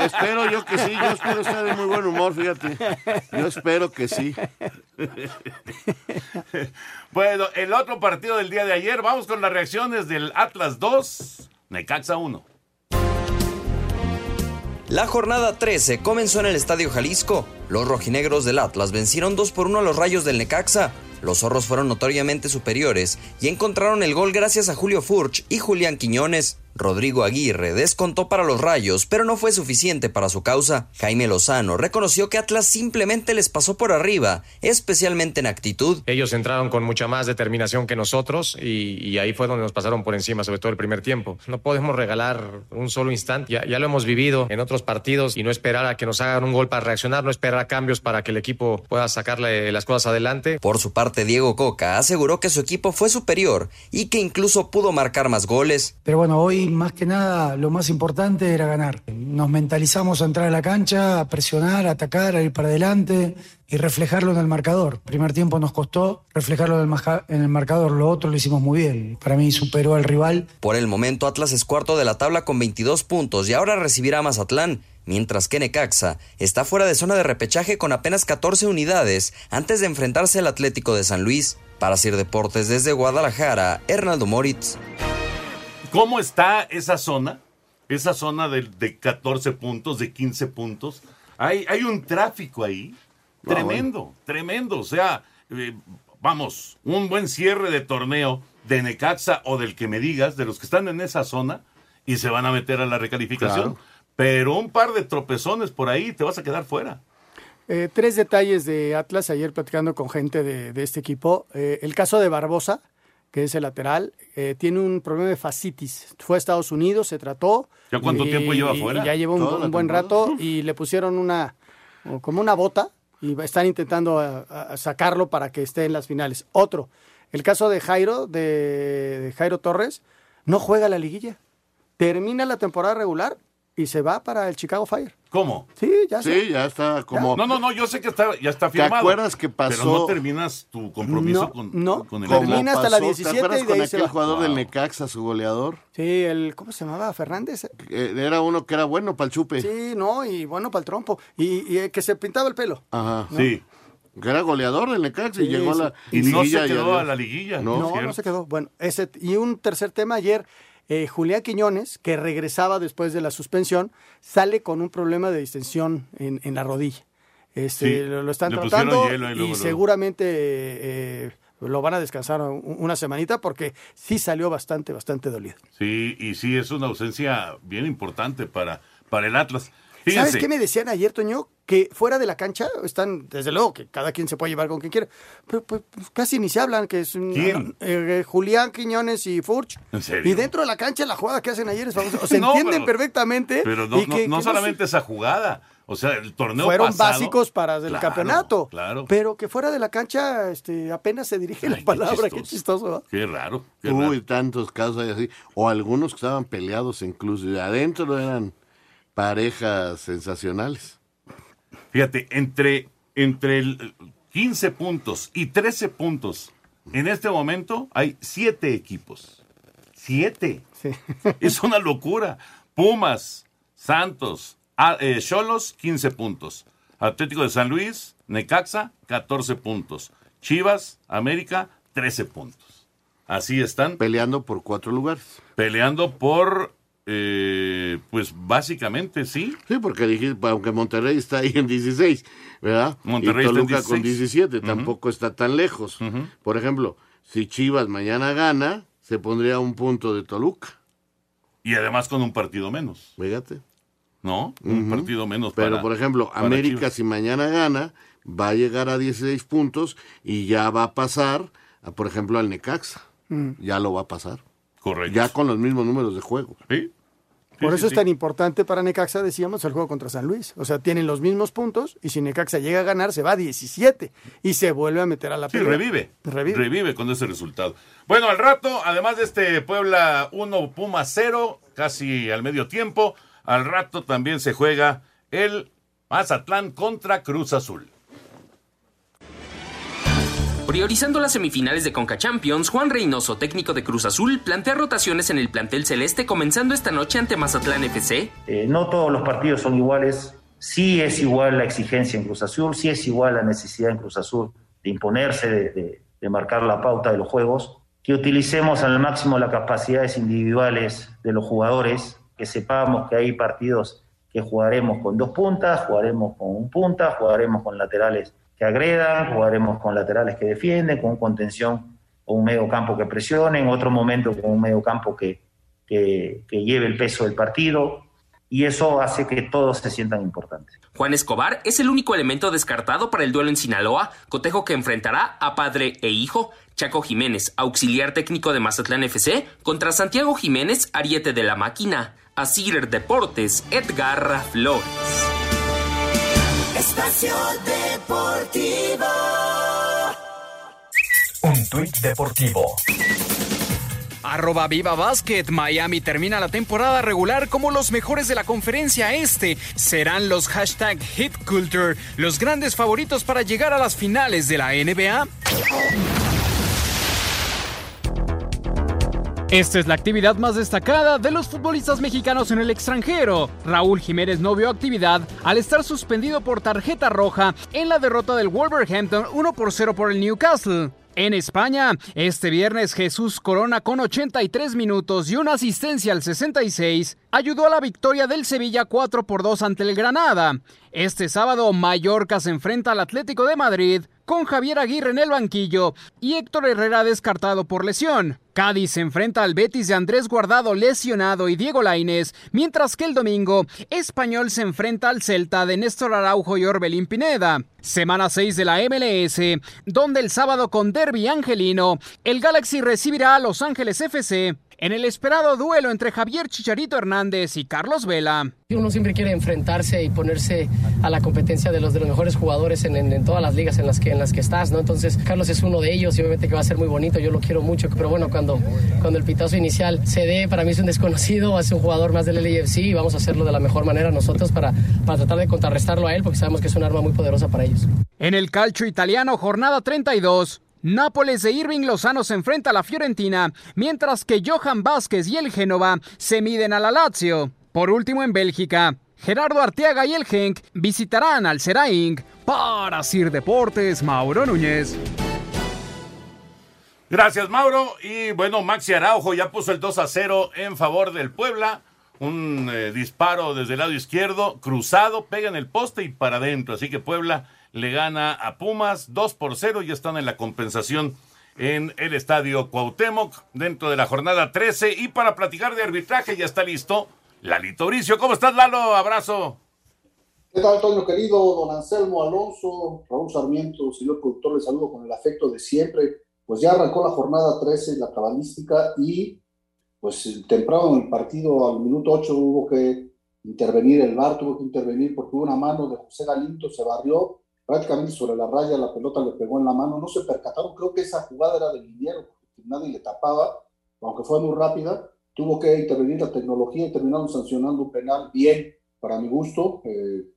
espero yo que sí, yo espero estar de muy buen humor, fíjate. Yo espero que sí. Bueno, el otro partido del día de ayer, vamos con las reacciones del Atlas 2, Necaxa 1. La jornada 13 comenzó en el Estadio Jalisco. Los rojinegros del Atlas vencieron 2 por 1 a los rayos del Necaxa. Los zorros fueron notoriamente superiores y encontraron el gol gracias a Julio Furch y Julián Quiñones. Rodrigo Aguirre descontó para los rayos, pero no fue suficiente para su causa. Jaime Lozano reconoció que Atlas simplemente les pasó por arriba, especialmente en actitud. Ellos entraron con mucha más determinación que nosotros y, y ahí fue donde nos pasaron por encima, sobre todo el primer tiempo. No podemos regalar un solo instante, ya, ya lo hemos vivido en otros partidos y no esperar a que nos hagan un gol para reaccionar, no esperar a cambios para que el equipo pueda sacarle las cosas adelante. Por su parte, Diego Coca aseguró que su equipo fue superior y que incluso pudo marcar más goles. Pero bueno, hoy más que nada lo más importante era ganar. Nos mentalizamos a entrar a la cancha, a presionar, a atacar, a ir para adelante y reflejarlo en el marcador. Primer tiempo nos costó reflejarlo en el, maja- en el marcador, lo otro lo hicimos muy bien. Para mí superó al rival. Por el momento, Atlas es cuarto de la tabla con 22 puntos y ahora recibirá a Mazatlán, mientras que Necaxa está fuera de zona de repechaje con apenas 14 unidades antes de enfrentarse al Atlético de San Luis. Para Sir Deportes desde Guadalajara, Hernaldo Moritz. ¿Cómo está esa zona? Esa zona de, de 14 puntos, de 15 puntos. Hay, hay un tráfico ahí. Ah, Tremendo, tremendo. O sea, eh, vamos, un buen cierre de torneo de Necaxa o del que me digas, de los que están en esa zona y se van a meter a la recalificación. Claro. Pero un par de tropezones por ahí te vas a quedar fuera. Eh, tres detalles de Atlas ayer platicando con gente de, de este equipo. Eh, el caso de Barbosa, que es el lateral, eh, tiene un problema de fascitis. Fue a Estados Unidos, se trató. ¿Ya cuánto y- tiempo lleva fuera? ya lleva un, buen rato y le pusieron una, como una bota y están intentando a- a sacarlo para que esté en las finales. Otro, el caso de Jairo, de, de Jairo Torres, no juega la liguilla. Termina la temporada regular y se va para el Chicago Fire. ¿Cómo? Sí, ya Sí, sé. ya está como... No, no, no, yo sé que está, ya está ¿Te firmado. acuerdas que pasó- Pero no terminas tu compromiso No, con, no, con el termina hasta la pasó, 17 ¿Te acuerdas y de con ahí aquel va. jugador del Wow. Necaxa, su goleador? Sí, el, ¿cómo se llamaba? Fernández. Eh, Era uno que era bueno para el chupe. Sí, no, y bueno para el trompo. Y, y, eh, que se pintaba el pelo. Ajá. ¿no? Sí. Que era goleador del Necaxa y Sí, llegó a sí. la Y no se liguilla y quedó a la liguilla. No. No, no se quedó. Bueno, ese, y un tercer tema ayer. Eh, Julián Quiñones, que regresaba después de la suspensión, sale con un problema de distensión en, en la rodilla. Este, Sí, lo, están tratando y luego, seguramente eh, lo van a descansar un- una semanita porque sí salió bastante, bastante dolido. Sí, y sí, es una ausencia bien importante para, para el Atlas. ¿Sabes qué me decían ayer, Toño? Que fuera de la cancha están, desde luego, que cada quien se puede llevar con quien quiera, pero pues, pues, casi ni se hablan, que es un- ¿Quién? eh, Julián Quiñones y Furch. ¿En serio? Y dentro de la cancha la jugada que hacen ayer es famosa. O se No, entienden pero- perfectamente. Pero no, y que- no, no que solamente esa jugada. O sea, el torneo fueron pasado- básicos para el Claro, campeonato. Claro. Pero que fuera de la cancha este, apenas se dirige la palabra. Qué chistoso. Qué raro. qué Uy, raro. tantos casos hay así. O algunos que estaban peleados incluso. Y adentro eran parejas sensacionales. Fíjate, entre, entre el 15 puntos y 13 puntos, en este momento hay siete equipos. Siete. Es una locura. Pumas, Santos, a- eh, Cholos, 15 puntos. Atlético de San Luis, Necaxa, 14 puntos. Chivas, América, 13 puntos. Así están. Peleando por cuatro lugares. Peleando por, eh, pues básicamente, sí. Sí, porque dijiste, aunque Monterrey está ahí en 16, ¿verdad? Monterrey y está en Toluca con 16. 17, tampoco está tan lejos. Por ejemplo, si Chivas mañana gana, se pondría a un punto de Toluca. Y además con un partido menos. Fíjate. ¿No? Un partido menos Pero, para- por ejemplo, para América, Chivas. si mañana gana, va a llegar a 16 puntos y ya va a pasar, a, por ejemplo, al Necaxa. Ya lo va a pasar. Correcto. Ya con los mismos números de juego. Sí. Por sí, eso es sí. tan importante para Necaxa, decíamos, el juego contra San Luis. O sea, tienen los mismos puntos y si Necaxa llega a ganar, se va a 17 y se vuelve a meter a la Sí, pelea. revive. Revive. Revive con ese resultado. Bueno, al rato, además de este Puebla 1, Puma 0, casi al medio tiempo, al rato también se juega el Mazatlán contra Cruz Azul. Priorizando las semifinales de Conca Champions, Juan Reynoso, técnico de Cruz Azul, plantea rotaciones en el plantel celeste comenzando esta noche ante Mazatlán FC. Eh, no todos los partidos son iguales. Sí es igual la exigencia en Cruz Azul, sí es igual la necesidad en Cruz Azul de imponerse, de, de- de marcar la pauta de los juegos. Que utilicemos al máximo las capacidades individuales de los jugadores, que sepamos que hay partidos que jugaremos con dos puntas, jugaremos con un punta, jugaremos con laterales que agredan, jugaremos con laterales que defienden, con contención o un medio campo que presione, en otro momento con un medio campo que, que, que lleve el peso del partido y eso hace que todos se sientan importantes. Juan Escobar es el único elemento descartado para el duelo en Sinaloa, cotejo que enfrentará a padre e hijo. Chaco Jiménez, auxiliar técnico de Mazatlán FC, contra Santiago Jiménez, ariete de la máquina. Asir Deportes, Edgar Flores. Deportivo. Un tuit deportivo. Arroba Viva Basket, Miami termina la temporada regular como los mejores de la conferencia este. Serán los hashtag Hit Culture los grandes favoritos para llegar a las finales de la NBA. Esta es la actividad más destacada de los futbolistas mexicanos en el extranjero. Raúl Jiménez no vio actividad al estar suspendido por tarjeta roja en la derrota del Wolverhampton 1 por 0 por el Newcastle. En España, este viernes Jesús Corona con 83 minutos y una asistencia al 66 ayudó a la victoria del Sevilla 4 por 2 ante el Granada. Este sábado Mallorca se enfrenta al Atlético de Madrid con Javier Aguirre en el banquillo y Héctor Herrera descartado por lesión. Cádiz se enfrenta al Betis de Andrés Guardado lesionado y Diego Lainez, mientras que el domingo Español se enfrenta al Celta de Néstor Araujo y Orbelín Pineda. Semana 6 de la MLS, donde el sábado con Derby Angelino, el Galaxy recibirá a Los Ángeles FC en el esperado duelo entre Javier Chicharito Hernández y Carlos Vela. Uno siempre quiere enfrentarse y ponerse a la competencia de los de los mejores jugadores en, en- en todas las ligas en las que en las que estás, ¿no? Entonces Carlos es uno de ellos y obviamente que va a ser muy bonito. Yo lo quiero mucho, pero bueno cuando cuando el pitazo inicial se dé, para mí es un desconocido, es un jugador más del LAFC y vamos a hacerlo de la mejor manera nosotros para para tratar de contrarrestarlo a él porque sabemos que es un arma muy poderosa para ellos. En el calcio italiano, jornada 32. Nápoles de Irving Lozano se enfrenta a la Fiorentina, mientras que Johan Vázquez y el Génova se miden a la Lazio. Por último, en Bélgica, Gerardo Arteaga y el Genk visitarán al Seraing para Sir Deportes Mauro Núñez. Gracias, Mauro. Y bueno, Maxi Araujo ya puso el 2 a 0 en favor del Puebla. Un eh, disparo desde el lado izquierdo, cruzado, pega en el poste y para adentro. Así que Puebla le gana a Pumas 2 por 0 y están en la compensación en el estadio Cuauhtémoc dentro de la jornada 13 y para platicar de arbitraje ya está listo Lalito Bricio. ¿Cómo estás Lalo? Abrazo. ¿Qué tal, Antonio querido? Don Anselmo Alonso, Raúl Sarmiento, señor productor, le saludo con el afecto de siempre. Pues ya arrancó la jornada 13, la cabalística, y pues temprano en el partido, al minuto 8, hubo que intervenir el VAR, tuvo que intervenir porque hubo una mano de José Galinto, se barrió prácticamente sobre la raya, la pelota le pegó en la mano, no se percataron, creo que esa jugada era de Liniero, porque nadie le tapaba, aunque fue muy rápida, tuvo que intervenir la tecnología y terminaron sancionando un penal bien, para mi gusto, eh,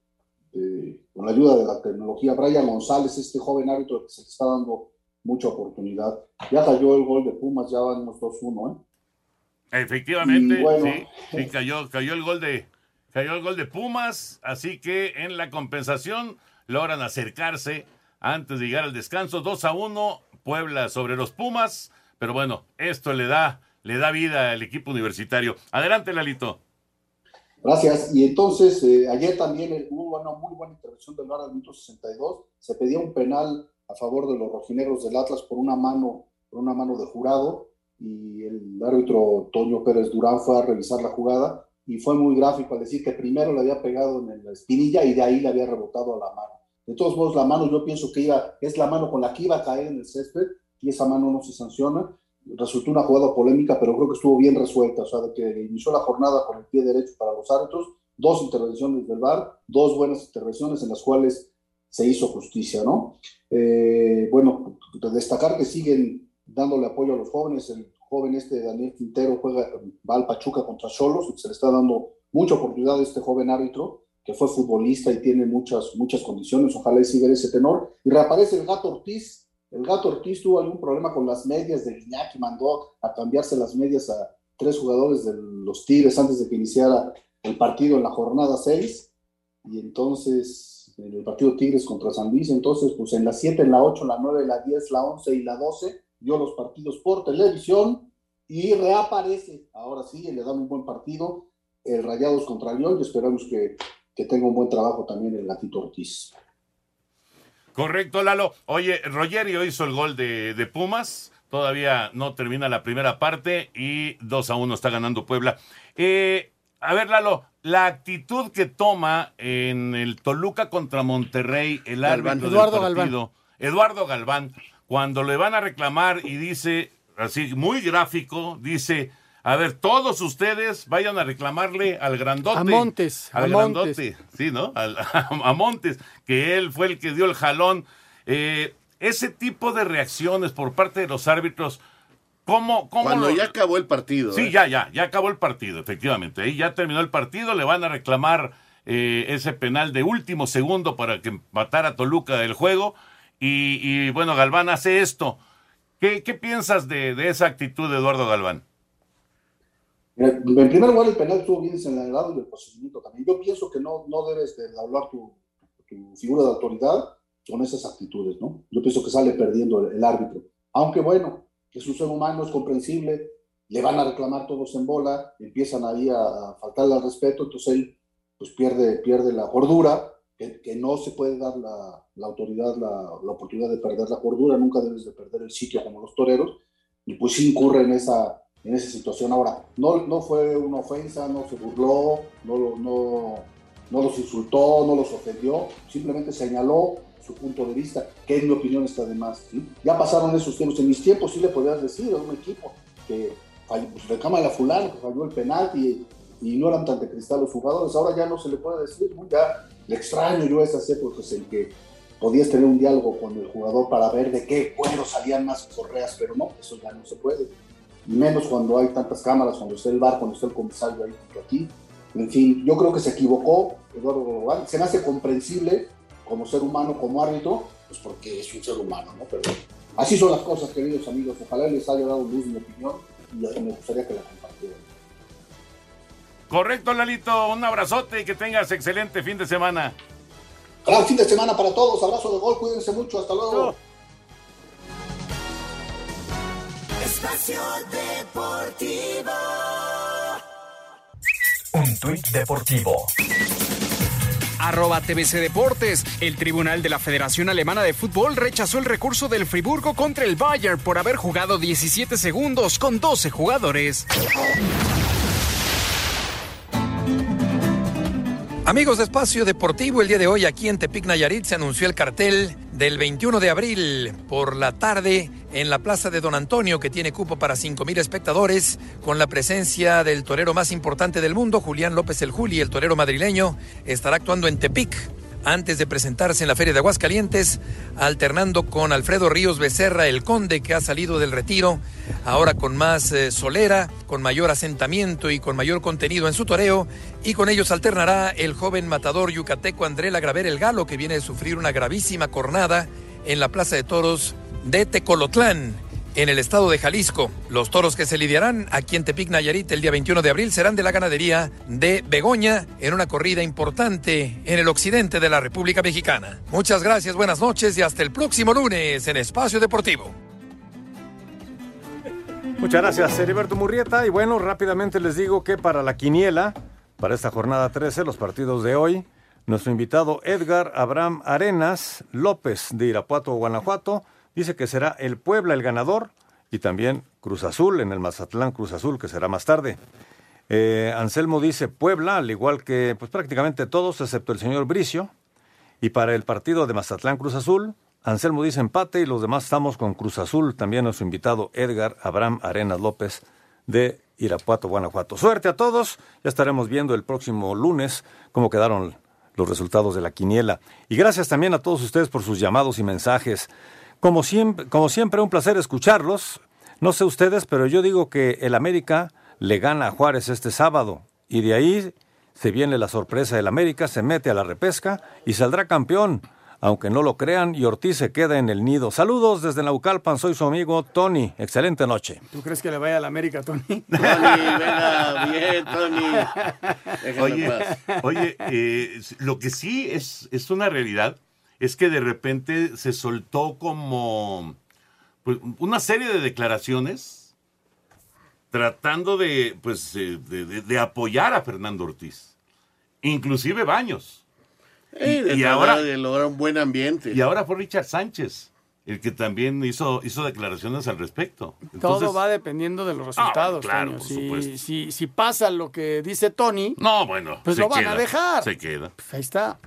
eh, con la ayuda de la tecnología. Brian González, este joven árbitro que se le está dando mucha oportunidad. Ya cayó el gol de Pumas, ya vamos 2-1, ¿eh? Efectivamente, sí, sí, cayó, cayó el gol de cayó el gol de Pumas, así que en la compensación logran acercarse antes de llegar al descanso, 2 a 1, Puebla sobre los Pumas, pero bueno, esto le da le da vida al equipo universitario. Adelante, Lalito. Gracias. Y entonces, eh, ayer también hubo una muy buena intervención del VAR al minuto 62. Se pedía un penal a favor de los rojinegros del Atlas por una mano, por una mano de jurado. Y el árbitro Toño Pérez Durán fue a revisar la jugada y fue muy gráfico al decir que primero le había pegado en la espinilla y de ahí le había rebotado a la mano. De todos modos, la mano yo pienso que iba, es la mano con la que iba a caer en el césped y esa mano no se sanciona resultó una jugada polémica, pero creo que estuvo bien resuelta, o sea, de que inició la jornada con el pie derecho para los árbitros, dos intervenciones del VAR, dos buenas intervenciones en las cuales se hizo justicia, ¿no? Eh, bueno, destacar que siguen dándole apoyo a los jóvenes, el joven este Daniel Quintero juega, va al Pachuca contra Cholos, se le está dando mucha oportunidad a este joven árbitro, que fue futbolista y tiene muchas, muchas condiciones, ojalá y siga ese tenor, y reaparece el gato Ortiz, el gato Ortiz tuvo algún problema con las medias de Iñaki, mandó a cambiarse las medias a tres jugadores de los Tigres antes de que iniciara el partido en la jornada 6. Y entonces, en el partido Tigres contra San Luis, entonces, pues en la 7, en la 8, la 9, la 10, la 11 y la 12, dio los partidos por televisión y reaparece. Ahora sí, le dan un buen partido. El Rayados contra León y esperamos que, que tenga un buen trabajo también el gatito Ortiz. Correcto, Lalo. Oye, Rogerio hizo el gol de, Pumas. Todavía no termina la primera parte y 2 a 1 está ganando Puebla. Eh, a ver, Lalo, la actitud que toma en el Toluca contra Monterrey el árbitro Eduardo del partido, Galván. Eduardo Galván, cuando le van a reclamar y dice, así muy gráfico, dice, a ver, todos ustedes vayan a reclamarle al grandote. A Montes. Al grandote, sí, ¿no? a Montes, que él fue el que dio el jalón. Eh, ese tipo de reacciones por parte de los árbitros, ¿cómo, cómo Cuando ya acabó el partido. Sí, ¿eh? ya, ya, ya acabó el partido, efectivamente. Ahí ya terminó el partido, le van a reclamar eh, ese penal de último segundo para que matara a Toluca del juego. Y, bueno, Galván hace esto. ¿Qué, piensas de, de esa actitud de Eduardo Galván? En primer lugar, el penal estuvo bien señalado y el procedimiento también. Yo pienso que no, no debes de hablar tu, tu, figura de autoridad con esas actitudes, ¿no? Yo pienso que sale perdiendo el, árbitro. Aunque bueno, es un ser humano, es comprensible, le van a reclamar todos en bola, empiezan ahí a, faltarle al respeto, entonces él pues pierde, pierde la cordura, que, que no se puede dar la, la autoridad la, la, oportunidad de perder la cordura, nunca debes de perder el sitio como los toreros, y pues incurre en esa, en esa situación. Ahora, no, no fue una ofensa, no se burló, no, no, no los insultó, no los ofendió, simplemente señaló su punto de vista, que en mi opinión está de más. Ya pasaron esos tiempos. En mis tiempos sí le podías decir a un equipo que pues, recama a la fulana, que falló el penal y, no eran tan de cristal los jugadores. Ahora ya no se le puede decir, ya le extraño yo esas épocas en que podías tener un diálogo con el jugador para ver de qué cuero salían más correas, pero no, eso ya no se puede menos cuando hay tantas cámaras, cuando está el bar, cuando está el comisario ahí junto aquí. En fin, yo creo que se equivocó Eduardo Global. Se me hace comprensible como ser humano, como árbitro, pues porque es un ser humano, ¿no? Pero así son las cosas, queridos amigos. Ojalá les haya dado luz mi opinión y me gustaría que la compartieran. Correcto, Lalito. Un abrazote y que tengas excelente fin de semana. Gran fin de semana para todos. Abrazo de gol. Cuídense mucho. Hasta luego. Espacio Deportivo. Un tuit deportivo. arroba TBC Deportes. El Tribunal de la Federación Alemana de Fútbol rechazó el recurso del Friburgo contra el Bayern por haber jugado 17 segundos con 12 jugadores. Amigos de Espacio Deportivo, el día de hoy aquí en Tepic Nayarit se anunció el cartel del 21 de abril por la tarde en la Plaza de Don Antonio, que tiene cupo para 5.000 espectadores, con la presencia del torero más importante del mundo, Julián López el Juli, el torero madrileño, estará actuando en Tepic antes de presentarse en la Feria de Aguascalientes, alternando con Alfredo Ríos Becerra, el conde que ha salido del retiro, ahora con más eh, solera, con mayor asentamiento y con mayor contenido en su toreo, y con ellos alternará el joven matador yucateco André Lagraver el Galo, que viene de sufrir una gravísima cornada en la Plaza de Toros de Tecolotlán en el estado de Jalisco. Los toros que se lidiarán aquí en Tepic Nayarit el día 21 de abril serán de la ganadería de Begoña en una corrida importante en el occidente de la República Mexicana. Muchas gracias, buenas noches y hasta el próximo lunes en Espacio Deportivo. Muchas gracias, Heriberto Murrieta. Y bueno, rápidamente les digo que para la quiniela, para esta jornada 13, los partidos de hoy, nuestro invitado Edgar Abraham Arenas López de Irapuato, Guanajuato, dice que será el Puebla el ganador y también Cruz Azul en el Mazatlán Cruz Azul, que será más tarde. Eh, Anselmo dice Puebla, al igual que pues, prácticamente todos, excepto el señor Bricio. Y para el partido de Mazatlán Cruz Azul, Anselmo dice empate y los demás estamos con Cruz Azul, también nuestro invitado Edgar Abraham Arenas López de Irapuato, Guanajuato. Suerte a todos, ya estaremos viendo el próximo lunes cómo quedaron los resultados de la quiniela. Y gracias también a todos ustedes por sus llamados y mensajes. Como siempre, como siempre, un placer escucharlos. No sé ustedes, pero yo digo que el América le gana a Juárez este sábado y de ahí se viene la sorpresa del América, se mete a la repesca y saldrá campeón. Aunque no lo crean, y Ortiz se queda en el nido. Saludos desde Naucalpan, soy su amigo Tony. Excelente noche. ¿Tú crees que le vaya a la América, Tony? Tony, venga, bien, Tony. Oye, oye eh, lo que sí es, es una realidad es que de repente se soltó como pues, una serie de declaraciones tratando de, pues, eh, de, de- de apoyar a Fernando Ortiz. Inclusive Baños. Eh, de y ahora, de lograr un buen ambiente. y ahora fue Richard Sánchez el que también hizo, hizo declaraciones al respecto. Todo va dependiendo de los Ah, resultados. claro, Toño. por si, supuesto. si, si pasa lo que dice Tony, no, bueno, pues lo van queda, a dejar. Se queda. Pues ahí está.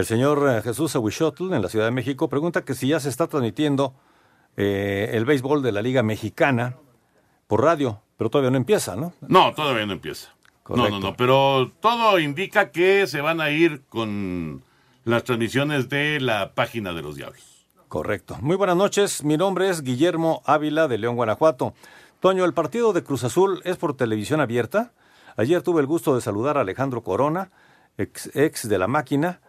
El señor eh, Jesús Aguixotl en la Ciudad de México pregunta que si ya se está transmitiendo eh, el béisbol de la Liga Mexicana por radio, pero todavía no empieza, ¿no? No, todavía no empieza. No, no, no, pero todo indica que se van a ir con las transmisiones de la página de los diablos. Correcto. Muy buenas noches. Mi nombre es Guillermo Ávila de León, Guanajuato. Toño, el partido de Cruz Azul es por televisión abierta. Ayer tuve el gusto de saludar a Alejandro Corona, ex, ex de la máquina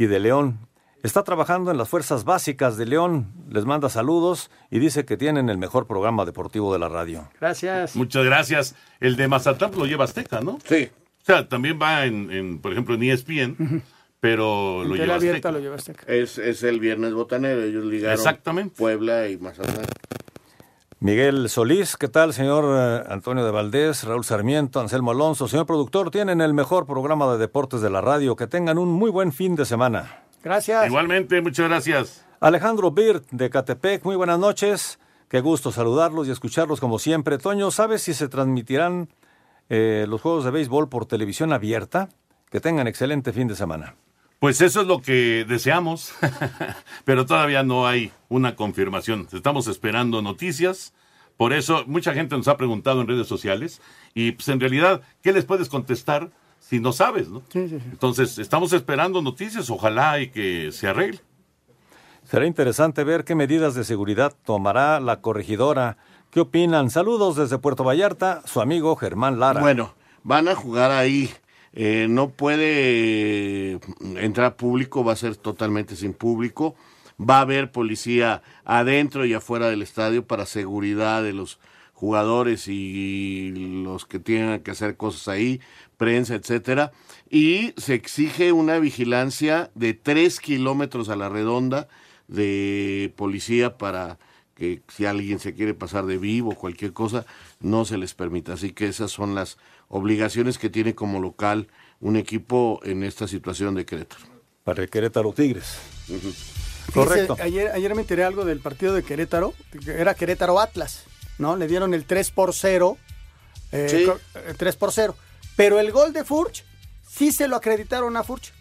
y de León. Está trabajando en las fuerzas básicas de León. Les manda saludos y dice que tienen el mejor programa deportivo de la radio. Gracias. Muchas gracias. El de Mazatlán lo lleva Azteca, ¿no? Sí. O sea, también va en, en, por ejemplo, en ESPN, pero lo lleva abierta Azteca. lo llevaste acá. Es, es el viernes botanero, ellos ligaron Exactamente. Puebla y Mazatlán. Miguel Solís, ¿qué tal, señor eh, Antonio de Valdés, Raúl Sarmiento, Anselmo Alonso? Señor productor, tienen el mejor programa de deportes de la radio. Que tengan un muy buen fin de semana. Gracias. Igualmente, muchas gracias. Alejandro Birt, de Catepec, muy buenas noches. Qué gusto saludarlos y escucharlos como siempre. Toño, ¿sabes si se transmitirán eh, los juegos de béisbol por televisión abierta? Que tengan excelente fin de semana. Pues eso es lo que deseamos, pero todavía no hay una confirmación. Estamos esperando noticias. Por eso mucha gente nos ha preguntado en redes sociales y pues en realidad, ¿qué les puedes contestar si no sabes? ¿no? Sí, sí, sí. Entonces, estamos esperando noticias, ojalá y que se arregle. Será interesante ver qué medidas de seguridad tomará la corregidora. ¿Qué opinan? Saludos desde Puerto Vallarta, su amigo Germán Lara. Bueno, van a jugar ahí. Eh, no puede entrar público, va a ser totalmente sin público. Va a haber policía adentro y afuera del estadio para seguridad de los jugadores y los que tienen que hacer cosas ahí, prensa, etcétera. Y se exige una vigilancia de tres kilómetros a la redonda de policía para que si alguien se quiere pasar de vivo, cualquier cosa, no se les permita. Así que esas son las obligaciones que tiene como local un equipo en esta situación de Querétaro. Para el Querétaro Tigres. Correcto. Ayer, ayer me enteré algo del partido de Querétaro, que era Querétaro Atlas, ¿no? Le dieron el 3 por 0. eh, Sí. co- eh, 3 por 0. Pero el gol de Furch, sí se lo acreditaron a Furch.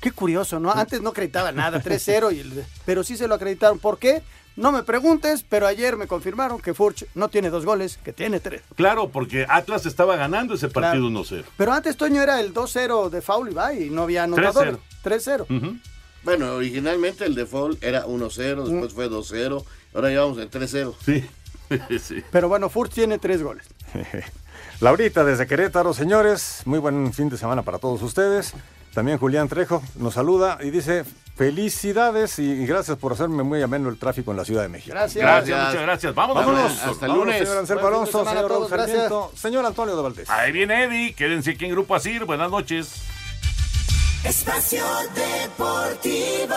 Qué curioso, ¿no? Antes no acreditaba nada, 3-0, y el- pero sí se lo acreditaron. ¿Por qué? No me preguntes, pero ayer me confirmaron que Furch no tiene dos goles, que tiene tres. Claro, porque Atlas estaba ganando ese partido Claro. 1-0. Pero antes, Toño, era el 2-0 de foul y va, y no había anotadores. 3-0. 3-0. Bueno, originalmente el default era 1-0, Mm. después fue 2-0, ahora llevamos el 3-0. Sí. sí. Pero bueno, Furch tiene tres goles. Laurita desde Querétaro, señores, muy buen fin de semana para todos ustedes. También Julián Trejo nos saluda y dice felicidades y, gracias por hacerme muy ameno el tráfico en la Ciudad de México. Gracias. Gracias, muchas gracias. Vámonos. Vámonos. Hasta Vámonos, lunes. Señor Anselmo Alonso, señor Raúl. Sarmiento, señor Antonio de Valdés. Ahí viene Eddie. Quédense aquí en Grupo Asir. Buenas noches. Espacio Deportivo.